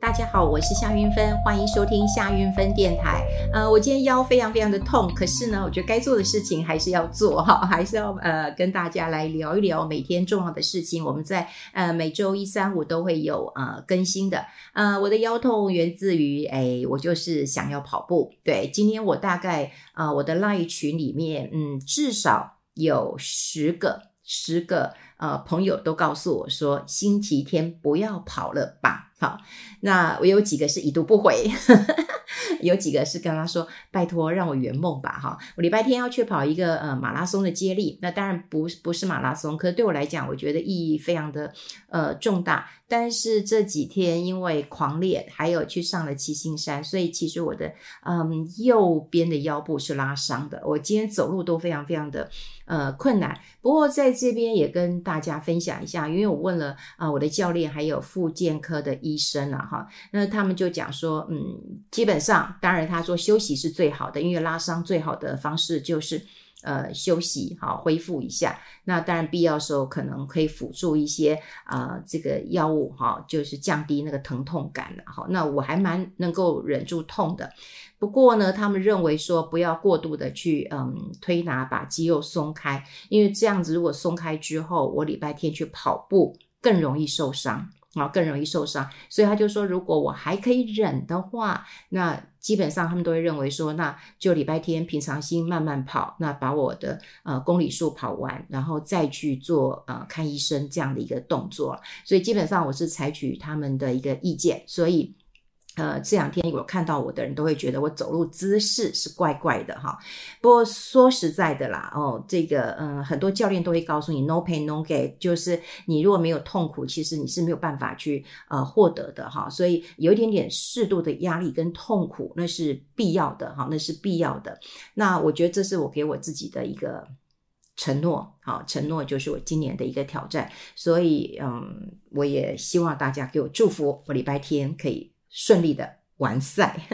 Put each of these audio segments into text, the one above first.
大家好，我是夏云芬，欢迎收听夏云芬电台。呃，我今天腰非常非常的痛，可是呢，我觉得该做的事情还是要做哈，还是要呃跟大家来聊一聊每天重要的事情。我们在呃每周一、三、五都会有呃更新的。呃，我的腰痛源自于哎，我就是想要跑步。对，今天我大概呃我的 LINE 群里面，嗯，至少有十个十个呃朋友都告诉我说，星期天不要跑了吧。好，那我有几个是已读不回，有几个是跟他说拜托让我圆梦吧。哈，我礼拜天要去跑一个呃马拉松的接力，那当然不不是马拉松，可是对我来讲，我觉得意义非常的呃重大。但是这几天因为狂练，还有去上了七星山，所以其实我的嗯右边的腰部是拉伤的，我今天走路都非常非常的呃困难。不过在这边也跟大家分享一下，因为我问了啊、我的教练还有复健科的医。医生了哈，那他们就讲说，嗯，基本上，当然他说休息是最好的，因为拉伤最好的方式就是呃休息，好恢复一下。那当然必要的时候可能可以辅助一些啊、呃、这个药物哈，就是降低那个疼痛感了哈。那我还蛮能够忍住痛的，不过呢，他们认为说不要过度的去嗯推拿把肌肉松开，因为这样子如果松开之后，我礼拜天去跑步更容易受伤。啊，更容易受伤，所以他就说，如果我还可以忍的话，那基本上他们都会认为说，那就礼拜天平常心慢慢跑，那把我的呃公里数跑完，然后再去做呃看医生这样的一个动作。所以基本上我是采取他们的一个意见，所以。呃，这两天我看到我的人都会觉得我走路姿势是怪怪的哈。不过说实在的啦，哦，这个嗯、很多教练都会告诉你 “no pain no gain”，就是你如果没有痛苦，其实你是没有办法去呃获得的哈。所以有一点点适度的压力跟痛苦，那是必要的哈，那是必要的。那我觉得这是我给我自己的一个承诺，好，承诺就是我今年的一个挑战。所以嗯，我也希望大家给我祝福，我礼拜天可以。顺利的完赛，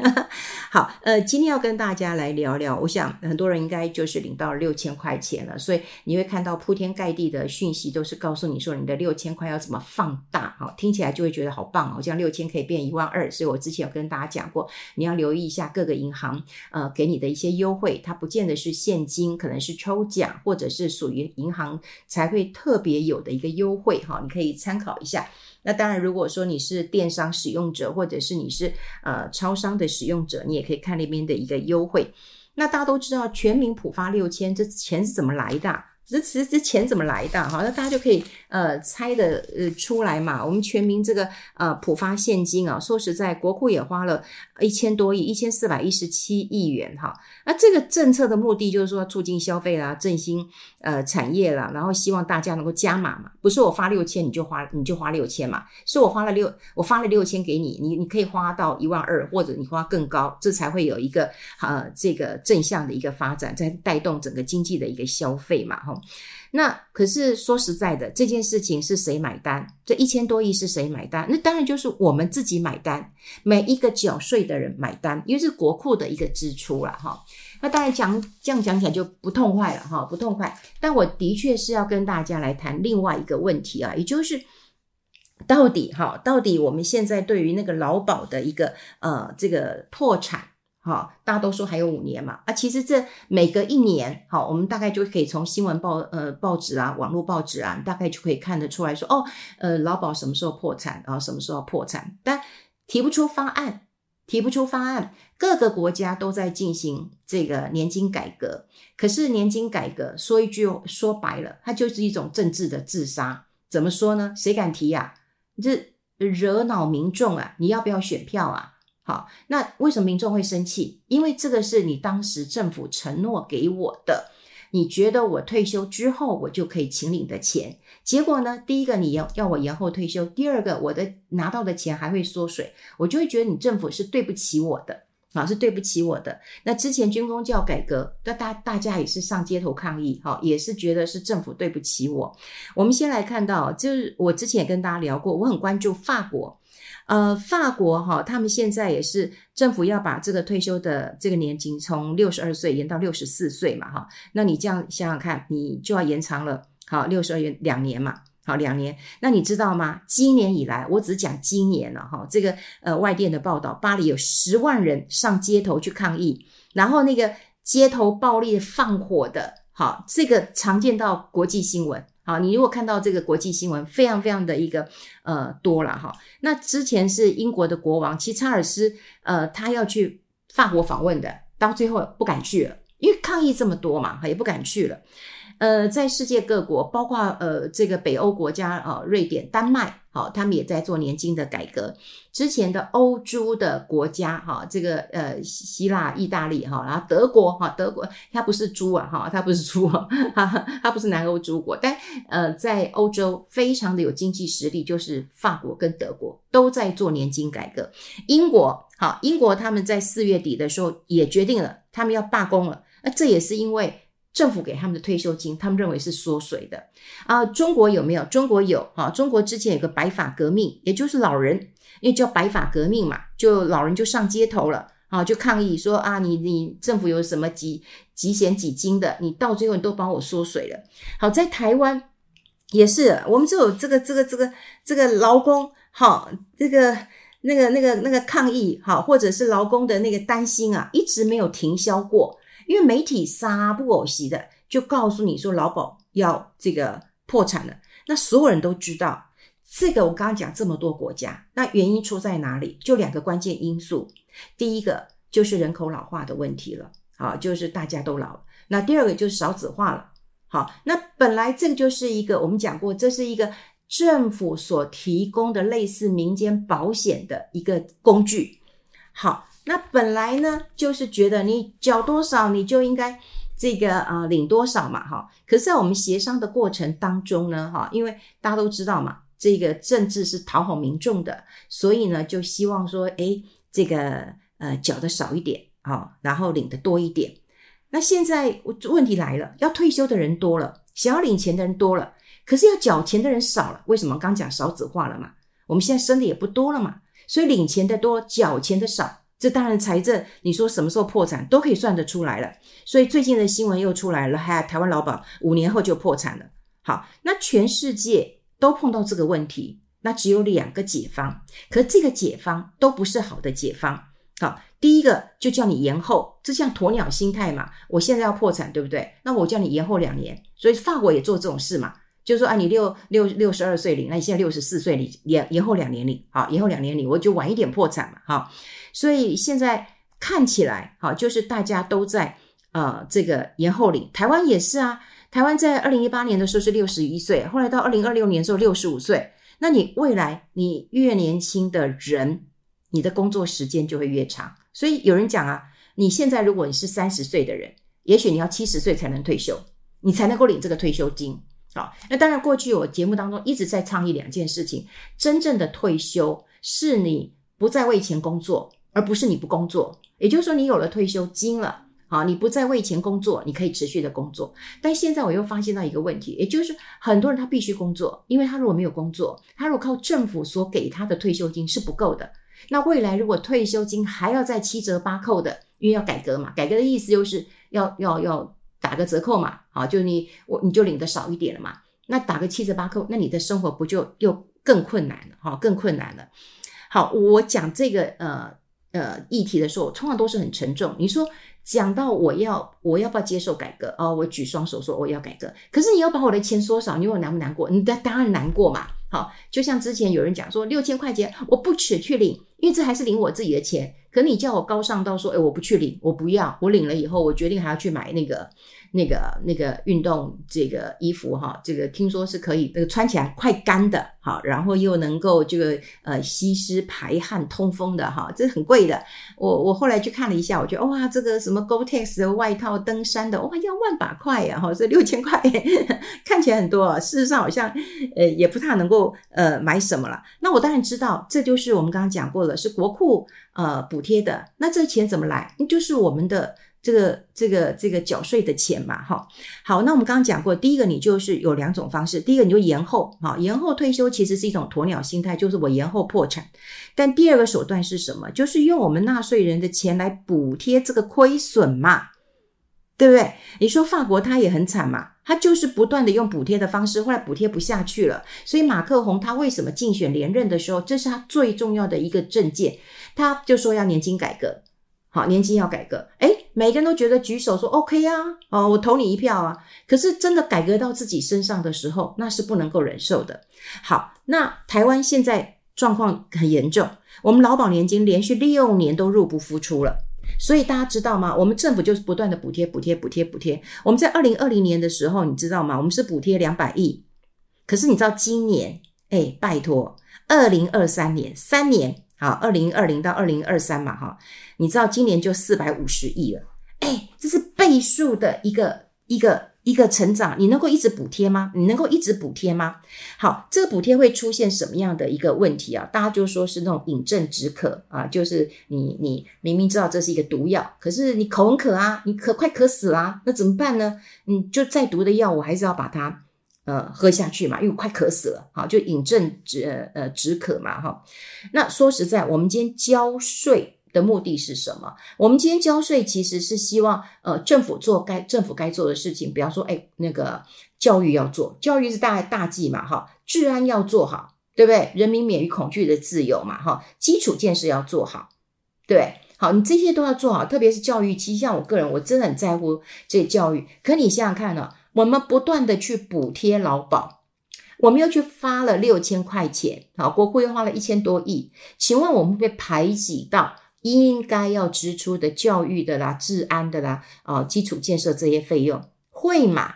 好，呃，今天要跟大家来聊聊，我想很多人应该就是领到六千块钱了，所以你会看到铺天盖地的讯息，都是告诉你说你的六千块要怎么放大，好，听起来就会觉得好棒哦，这样六千可以变一万二，所以我之前有跟大家讲过，你要留意一下各个银行呃给你的一些优惠，它不见得是现金，可能是抽奖，或者是属于银行才会特别有的一个优惠，哈，你可以参考一下。那当然，如果说你是电商使用者，或者是你是呃超商的使用者，你也可以看那边的一个优惠。那大家都知道，全民普发六千，这钱是怎么来的？这其实这钱怎么来的？哈，那大家就可以呃猜的呃出来嘛。我们全民这个呃普发现金啊，说实在，国库也花了一千多亿，一千四百一十七亿元哈。那这个政策的目的就是说促进消费啦，振兴呃产业啦，然后希望大家能够加码嘛。不是我发六千你就花你就花六千嘛，是我花了六我发了六千给你，你你可以花到一万二，或者你花更高，这才会有一个呃这个正向的一个发展，在带动整个经济的一个消费嘛哈。那可是说实在的，这件事情是谁买单？这一千多亿是谁买单？那当然就是我们自己买单，每一个缴税的人买单，因为是国库的一个支出了哈。那当然讲这样讲起来就不痛快了哈，不痛快。但我的确是要跟大家来谈另外一个问题啊，也就是到底哈，到底我们现在对于那个劳保的一个呃这个破产。好，大家都说还有五年嘛，啊，其实这每隔一年，好，我们大概就可以从新闻报呃报纸啊、网络报纸啊，大概就可以看得出来说，哦，呃，劳保什么时候破产，然后什么时候破产，但提不出方案，提不出方案，各个国家都在进行这个年金改革，可是年金改革说一句说白了，它就是一种政治的自杀，怎么说呢？谁敢提呀？这惹恼民众啊，你要不要选票啊？好，那为什么民众会生气？因为这个是你当时政府承诺给我的，你觉得我退休之后我就可以请领的钱，结果呢？第一个你要要我延后退休，第二个我的拿到的钱还会缩水，我就会觉得你政府是对不起我的，啊，是对不起我的。那之前军公教改革，那大大家也是上街头抗议，哈，也是觉得是政府对不起我。我们先来看到，就是我之前也跟大家聊过，我很关注法国。呃，法国哈，他们现在也是政府要把这个退休的这个年金从六十二岁延到六十四岁嘛哈，那你这样想想看，你就要延长了好六十二元两年嘛，好，两年。那你知道吗？今年以来，我只讲今年了哈。这个呃，外电的报道，巴黎有十万人上街头去抗议，然后那个街头暴力放火的，好，这个常见到国际新闻。好，你如果看到这个国际新闻，非常非常的一个呃多了哈。那之前是英国的国王，其实查尔斯呃，他要去法国访问的，到最后不敢去了，因为抗议这么多嘛，也不敢去了。呃，在世界各国，包括呃这个北欧国家啊、呃，瑞典、丹麦，好、他们也在做年金的改革。之前的欧洲的国家，哈、这个呃希腊、意大利，哈、然后德国，哈、德国它不是猪啊，哈、它不是猪啊，哈，它不是南欧诸国，但呃在欧洲非常的有经济实力，就是法国跟德国都在做年金改革。英国，好、英国他们在四月底的时候也决定了，他们要罢工了。那这也是因为。政府给他们的退休金，他们认为是缩水的啊。中国有没有？中国有啊。中国之前有个白发革命，也就是老人，因为叫白发革命嘛，就老人就上街头了啊，就抗议说啊，你你政府有什么几几险几金的，你到最后你都帮我缩水了。好，在台湾也是，我们就有这个这个这个这个劳工，好，这个那个那个那个抗议，好，或者是劳工的那个担心啊，一直没有停消过。因为媒体杀不偶席的，就告诉你说劳保要这个破产了，那所有人都知道这个。我刚刚讲这么多国家，那原因出在哪里？就两个关键因素，第一个就是人口老化的问题了，好，就是大家都老。那第二个就是少子化了，好，那本来这个就是一个我们讲过，这是一个政府所提供的类似民间保险的一个工具，好。那本来呢，就是觉得你缴多少，你就应该这个呃领多少嘛，哈。可是，在我们协商的过程当中呢，哈，因为大家都知道嘛，这个政治是讨好民众的，所以呢，就希望说，诶，这个呃缴的少一点，啊，然后领的多一点。那现在问题来了，要退休的人多了，想要领钱的人多了，可是要缴钱的人少了。为什么？刚讲少子化了嘛，我们现在生的也不多了嘛，所以领钱的多，缴钱的少。这当然，财政你说什么时候破产都可以算得出来了。所以最近的新闻又出来了，还台湾劳保五年后就破产了。好，那全世界都碰到这个问题，那只有两个解方，可这个解方都不是好的解方。好，第一个就叫你延后，这像鸵鸟心态嘛。我现在要破产，对不对？那我叫你延后两年。所以法国也做这种事嘛，就是说啊，你六六六十二岁领，那你现在六十四岁领，延延后两年领，好，延后两年领，我就晚一点破产嘛，好。所以现在看起来，好，就是大家都在呃这个延后领。台湾也是啊，台湾在二零一八年的时候是六十一岁，后来到二零二六年的时候六十五岁。那你未来你越年轻的人，你的工作时间就会越长。所以有人讲啊，你现在如果你是三十岁的人，也许你要七十岁才能退休，你才能够领这个退休金。好，那当然过去我节目当中一直在倡议两件事情：真正的退休是你不再为钱工作。而不是你不工作，也就是说你有了退休金了，好，你不再为钱工作，你可以持续的工作。但现在我又发现到一个问题，也就是很多人他必须工作，因为他如果没有工作，他如果靠政府所给他的退休金是不够的。那未来如果退休金还要再七折八扣的，因为要改革嘛，改革的意思就是要要要打个折扣嘛，好，就你我你就领的少一点了嘛，那打个七折八扣，那你的生活不就又更困难了，哈，更困难了。好，我讲这个呃。呃，议题的时候，通常都是很沉重。你说讲到我要我要不要接受改革？哦，我举双手说我要改革。可是你要把我的钱缩少，你问我难不难过？你当当然难过嘛。好，就像之前有人讲说六千块钱我不取去领，因为这还是领我自己的钱。可你叫我高尚到说，诶，我不去领，我不要，我领了以后，我决定还要去买那个。那个那个运动这个衣服哈，这个听说是可以，那个穿起来快干的哈，然后又能够这个呃吸湿排汗通风的哈，这很贵的。我我后来去看了一下，我觉得哇，这个什么 Gore-Tex 的外套登山的哇，要万把块呀哈，这六千块 看起来很多，事实上好像呃也不太能够呃买什么了。那我当然知道，这就是我们刚刚讲过是国库呃补贴的。那这钱怎么来？就是我们的。这个这个这个缴税的钱嘛，哈，好，那我们刚刚讲过，第一个你就是有两种方式，第一个你就延后，哈，延后退休其实是一种鸵鸟心态，就是我延后破产。但第二个手段是什么？就是用我们纳税人的钱来补贴这个亏损嘛。对不对？你说法国他也很惨嘛，他就是不断的用补贴的方式，后来补贴不下去了，所以马克宏他为什么竞选连任的时候，这是他最重要的一个政见，他就说要年金改革，好，年金要改革，诶，每个人都觉得举手说 OK 啊，哦，我投你一票啊，可是真的改革到自己身上的时候，那是不能够忍受的。好，那台湾现在状况很严重，我们劳保年金连续六年都入不敷出了。所以大家知道吗？我们政府就是不断的补贴、补贴、补贴、补贴。我们在二零二零年的时候，你知道吗？我们是补贴两百亿。可是你知道今年，哎，拜托，二零二三年三年，好，二零二零到二零二三嘛，哈，你知道今年就四百五十亿了。哎，这是倍数的一个一个。一个成长，你能够一直补贴吗？你能够一直补贴吗？好，这个补贴会出现什么样的一个问题啊？大家就说是那种饮鸩止渴啊，就是你你明明知道这是一个毒药，可是你口很渴啊，你渴快渴死了啊，那怎么办呢？你就再毒的药，我还是要把它呃喝下去嘛，因为快渴死了。好，就饮鸩止呃止渴嘛，哈。那说实在，我们今天交税。的目的是什么？我们今天交税其实是希望，呃，政府做该政府该做的事情，比方说，哎，那个教育要做，教育是大大计嘛，哈，治安要做好，对不对？人民免于恐惧的自由嘛，哈，基础建设要做好，对，好，你这些都要做好，特别是教育。其实像我个人，我真的很在乎这教育。可你想想看呢，我们不断的去补贴劳保，我们又去发了六千块钱，好，国库又花了一千多亿，请问我们被排挤到？应该要支出的教育的啦、治安的啦、啊、基础建设这些费用会吗？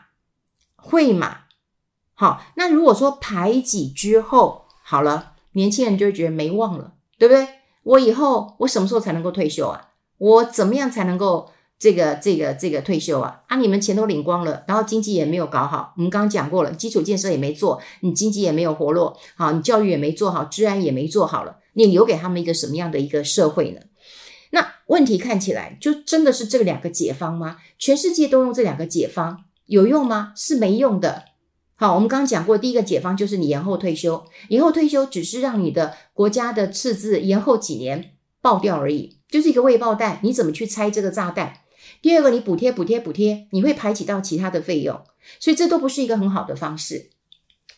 会吗？好，那如果说排挤之后好了，年轻人就会觉得没望了，对不对？我以后我什么时候才能够退休啊？我怎么样才能够这个这个这个退休啊？啊，你们钱都领光了，然后经济也没有搞好，我们刚刚讲过了，基础建设也没做，你经济也没有活络，好，你教育也没做好，治安也没做好了，你留给他们一个什么样的一个社会呢？问题看起来就真的是这两个解方吗？全世界都用这两个解方有用吗？是没用的。好，我们刚刚讲过，第一个解方就是你延后退休，延后退休只是让你的国家的赤字延后几年爆掉而已，就是一个未爆弹。你怎么去拆这个炸弹？第二个，你补贴补贴补贴，你会排挤到其他的费用，所以这都不是一个很好的方式。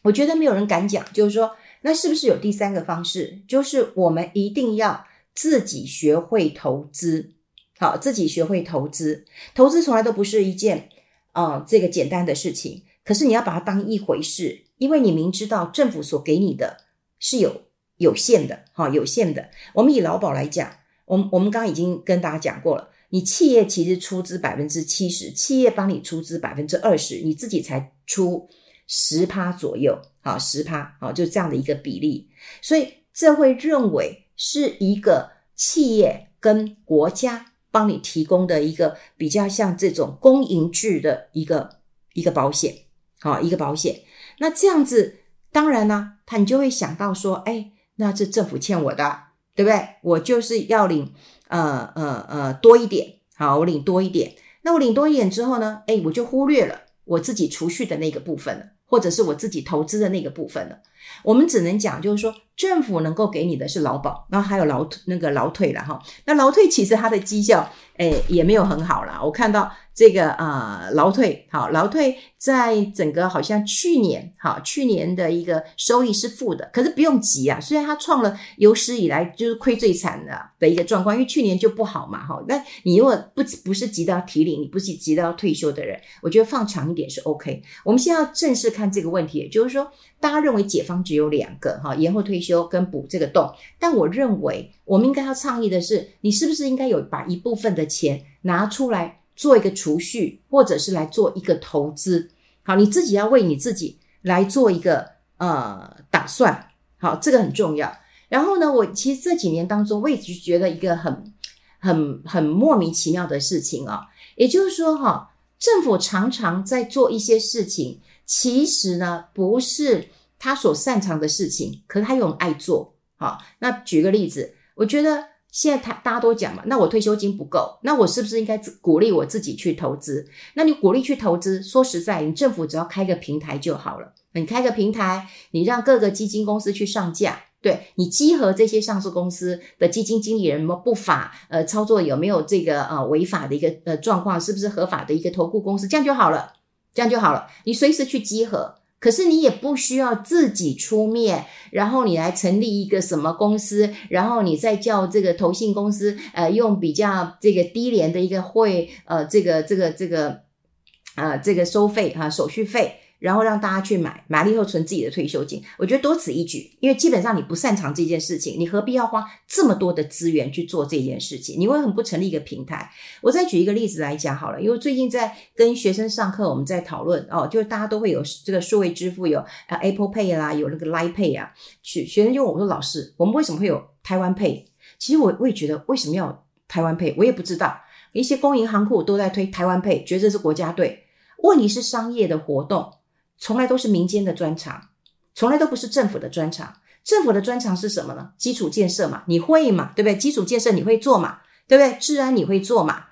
我觉得没有人敢讲，就是说，那是不是有第三个方式？就是我们一定要。自己学会投资，好，自己学会投资。投资从来都不是一件啊、这个简单的事情。可是你要把它当一回事，因为你明知道政府所给你的是有有限的，哈，有限的。我们以劳保来讲，我们我们刚刚已经跟大家讲过了，你企业其实出资百分之七十，企业帮你出资百分之二十，你自己才出十趴左右，好，十趴，好，就这样的一个比例。所以这会认为。是一个企业跟国家帮你提供的一个比较像这种公营制的一个一个保险，好，一个保险。那这样子，当然呢，他你就会想到说，哎，那这政府欠我的，对不对？我就是要领，呃呃呃多一点，好，我领多一点。那我领多一点之后呢，哎，我就忽略了我自己储蓄的那个部分了，或者是我自己投资的那个部分了。我们只能讲，就是说。政府能够给你的是劳保，然后还有劳退那个劳退了哈。那劳退其实它的绩效，诶，也没有很好啦。我看到这个呃劳退，好，劳退在整个好像去年，好，去年的一个收益是负的。可是不用急啊，虽然它创了有史以来就是亏最惨的的一个状况，因为去年就不好嘛，哈。那你如果不不是急到提领，你不是急到退休的人，我觉得放长一点是 OK。我们现在要正式看这个问题，也就是说，大家认为解方只有两个哈，延后退休。跟补这个洞，但我认为我们应该要倡议的是，你是不是应该有把一部分的钱拿出来做一个储蓄，或者是来做一个投资？好，你自己要为你自己来做一个呃打算。好，这个很重要。然后呢，我其实这几年当中，我一直觉得一个很很很莫名其妙的事情啊，也就是说哈，政府常常在做一些事情，其实呢不是。他所擅长的事情，可是他又很爱做。好，那举个例子，我觉得现在他大家都讲嘛，那我退休金不够，那我是不是应该鼓励我自己去投资？那你鼓励去投资，说实在，你政府只要开个平台就好了。你开个平台，你让各个基金公司去上架，对，你集合这些上市公司的基金经理人不法呃操作，有没有这个呃违法的一个呃状况，是不是合法的一个投顾公司，这样就好了，这样就好了。你随时去集合，可是你也不需要自己出面，然后你来成立一个什么公司，然后你再叫这个投信公司呃用比较这个低廉的一个会呃这个这个这个呃这个收费哈、啊、手续费。然后让大家去买，买了以后存自己的退休金，我觉得多此一举。因为基本上你不擅长这件事情，你何必要花这么多的资源去做这件事情？你为什么不成立一个平台？我再举一个例子来讲好了，因为最近在跟学生上课，我们在讨论哦，就是大家都会有这个数位支付，有 Apple Pay 啦，有那个 Line Pay 啊。学学生就问我说：“老师，我们为什么会有台湾 Pay？” 其实我我也觉得为什么要台湾 Pay，我也不知道。一些公营行库都在推台湾 Pay，觉得这是国家队。问题是商业的活动。从来都是民间的专长，从来都不是政府的专长。政府的专长是什么呢？基础建设嘛，你会嘛，对不对？基础建设你会做嘛，对不对？治安你会做嘛，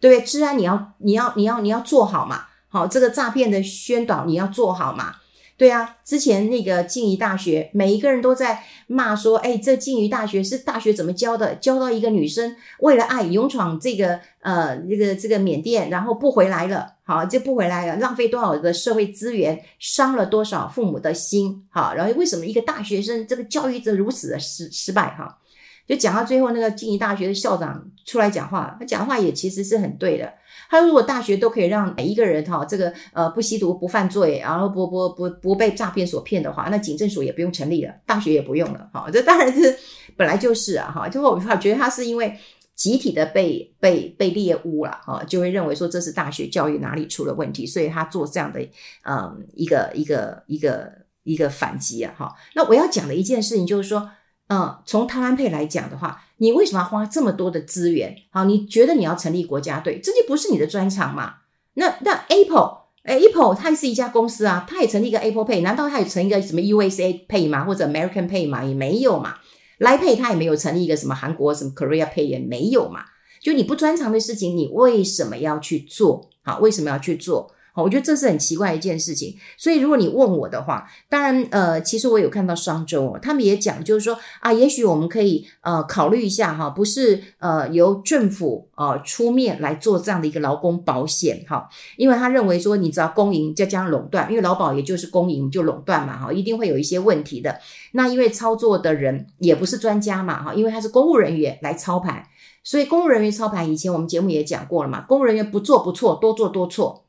对不对？治安你要你要你要你要做好嘛，好，这个诈骗的宣导你要做好嘛。对啊，之前那个静宜大学，每一个人都在骂说，哎，这静宜大学是大学怎么教的？教到一个女生为了爱勇闯这个呃这个这个缅甸，然后不回来了，好，就不回来了，浪费多少的社会资源，伤了多少父母的心，好，然后为什么一个大学生这个教育者如此的失失败？哈，就讲到最后，那个静宜大学的校长出来讲话，他讲话也其实是很对的。他说：“如果大学都可以让每一个人哈，这个呃不吸毒、不犯罪，然后不不不不被诈骗所骗的话，那警政署也不用成立了，大学也不用了。哈，这当然是本来就是啊，哈，就我们觉得他是因为集体的被被被猎巫了，哈，就会认为说这是大学教育哪里出了问题，所以他做这样的嗯一个一个一个一个反击啊，哈。那我要讲的一件事情就是说。”嗯，从台湾配来讲的话，你为什么要花这么多的资源？好，你觉得你要成立国家队，这就不是你的专长嘛？那那 Apple，Apple 它是一家公司啊，它也成立一个 Apple Pay，难道它也成立一个什么 USA Pay 吗？或者 American Pay 吗？也没有嘛。Line Pay 它也没有成立一个什么韩国什么 Korea Pay 也没有嘛。就你不专长的事情，你为什么要去做？好，为什么要去做？好，我觉得这是很奇怪一件事情。所以，如果你问我的话，当然，呃，其实我有看到商周哦，他们也讲，就是说啊，也许我们可以呃考虑一下哈，不是呃由政府呃出面来做这样的一个劳工保险哈，因为他认为说，你只要公营再加上垄断，因为劳保也就是公营就垄断嘛哈，一定会有一些问题的。那因为操作的人也不是专家嘛哈，因为他是公务人员来操盘，所以公务人员操盘，以前我们节目也讲过了嘛，公务人员不做不错，多做多错。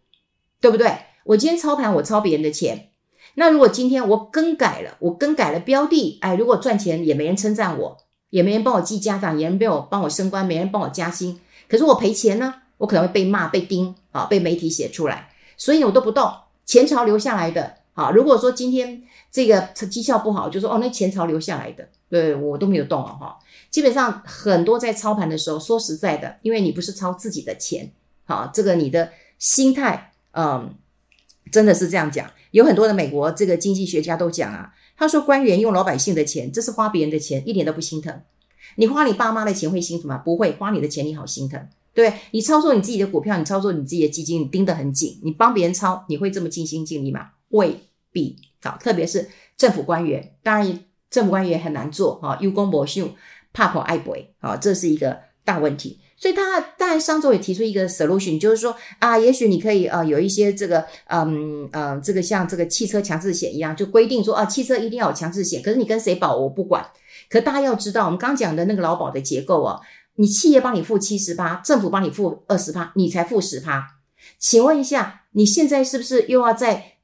对不对？我今天操盘，我操别人的钱。那如果今天我更改了，我更改了标的，哎，如果赚钱也没人称赞我，也没人帮我记家长，也没人帮我升官，没人帮我加薪。可是我赔钱呢，我可能会被骂、被盯啊，被媒体写出来。所以我都不动，前朝留下来的。啊，如果说今天这个绩效不好，就说哦，那前朝留下来的，对我都没有动了哈。基本上很多在操盘的时候，说实在的，因为你不是操自己的钱，好，这个你的心态。嗯，真的是这样讲。有很多的美国这个经济学家都讲啊，他说官员用老百姓的钱，这是花别人的钱，一点都不心疼。你花你爸妈的钱会心疼吗？不会，花你的钱你好心疼，对？你操作你自己的股票，你操作你自己的基金，你盯得很紧。你帮别人操，你会这么尽心尽力吗？未必。好，特别是政府官员，当然政府官员很难做啊，有公无秀，怕破爱赔啊，这是一个大问题。所以他当然上周也提出一个 solution，就是说啊，也许你可以呃有一些这个嗯呃这个像这个汽车强制险一样，就规定说啊，汽车一定要有强制险，可是你跟谁保我不管。可大家要知道，我们刚讲的那个劳保的结构哦，你企业帮你付七十八，政府帮你付二十趴，你才付十趴。请问一下，你现在是不是又要再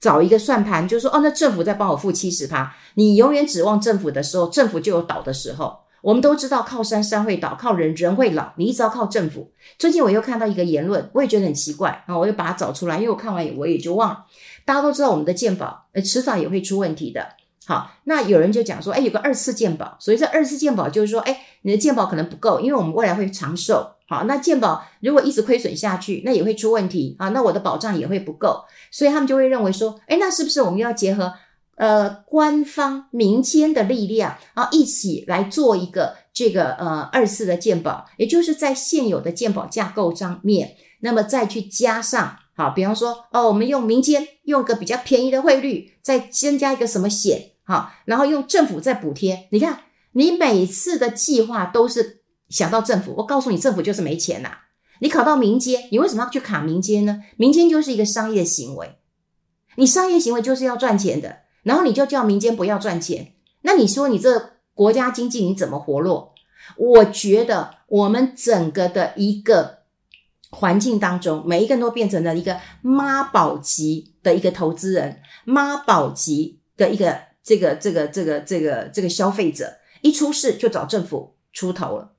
找一个算盘，就是说哦，那政府在帮我付七十趴，你永远指望政府的时候，政府就有倒的时候。我们都知道，靠山山会倒，靠人人会老。你一直要靠政府。最近我又看到一个言论，我也觉得很奇怪啊，我又把它找出来，因为我看完我也就忘。大家都知道，我们的健保呃迟早也会出问题的。好，那有人就讲说，哎，有个二次健保，所以这二次健保就是说，哎，你的健保可能不够，因为我们未来会长寿。好，那健保如果一直亏损下去，那也会出问题啊，那我的保障也会不够，所以他们就会认为说，哎，那是不是我们要结合？呃，官方民间的力量啊，一起来做一个这个呃二次的鉴保，也就是在现有的鉴保架构上面，那么再去加上，好，比方说哦，我们用民间用个比较便宜的汇率，再增加一个什么险好，然后用政府再补贴。你看，你每次的计划都是想到政府，我告诉你，政府就是没钱呐、你考到民间，你为什么要去卡民间呢？民间就是一个商业行为，你商业行为就是要赚钱的，然后你就叫民间不要赚钱，那你说你这国家经济你怎么活络？我觉得我们整个的一个环境当中，每一个人都变成了一个妈宝级的一个投资人，妈宝级的一个这个这个这个这个这个消费者，一出事就找政府出头了。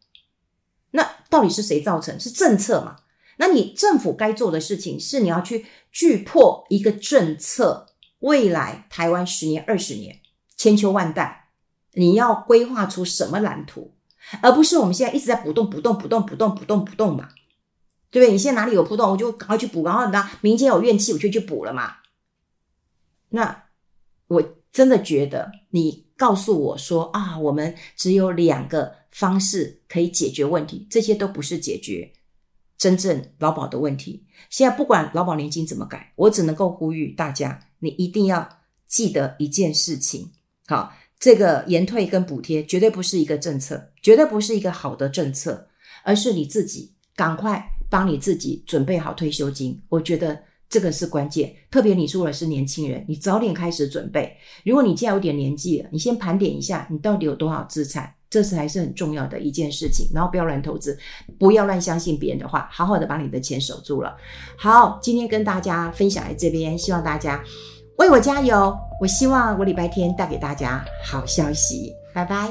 那到底是谁造成？是政策嘛？那你政府该做的事情是你要去锯破一个政策，未来台湾十年、二十年、千秋万代，你要规划出什么蓝图？而不是我们现在一直在补洞、补洞、补洞、补洞、补洞、补洞嘛，对不对？你现在哪里有破洞，我就赶快去补，然后呢，民间有怨气，我就去补了嘛。那我真的觉得，你告诉我说啊，我们只有两个方式可以解决问题，这些都不是解决真正劳保的问题。现在不管劳保年金怎么改，我只能够呼吁大家，你一定要记得一件事情，好。这个延退跟补贴绝对不是一个政策，绝对不是一个好的政策，而是你自己赶快帮你自己准备好退休金。我觉得这个是关键，特别你如果是年轻人，你早点开始准备。如果你现在有点年纪了，你先盘点一下你到底有多少资产，这是还是很重要的一件事情。然后不要乱投资，不要乱相信别人的话，好好的把你的钱守住了。好，今天跟大家分享在这边，希望大家。为我加油！我希望我礼拜天带给大家好消息。拜拜。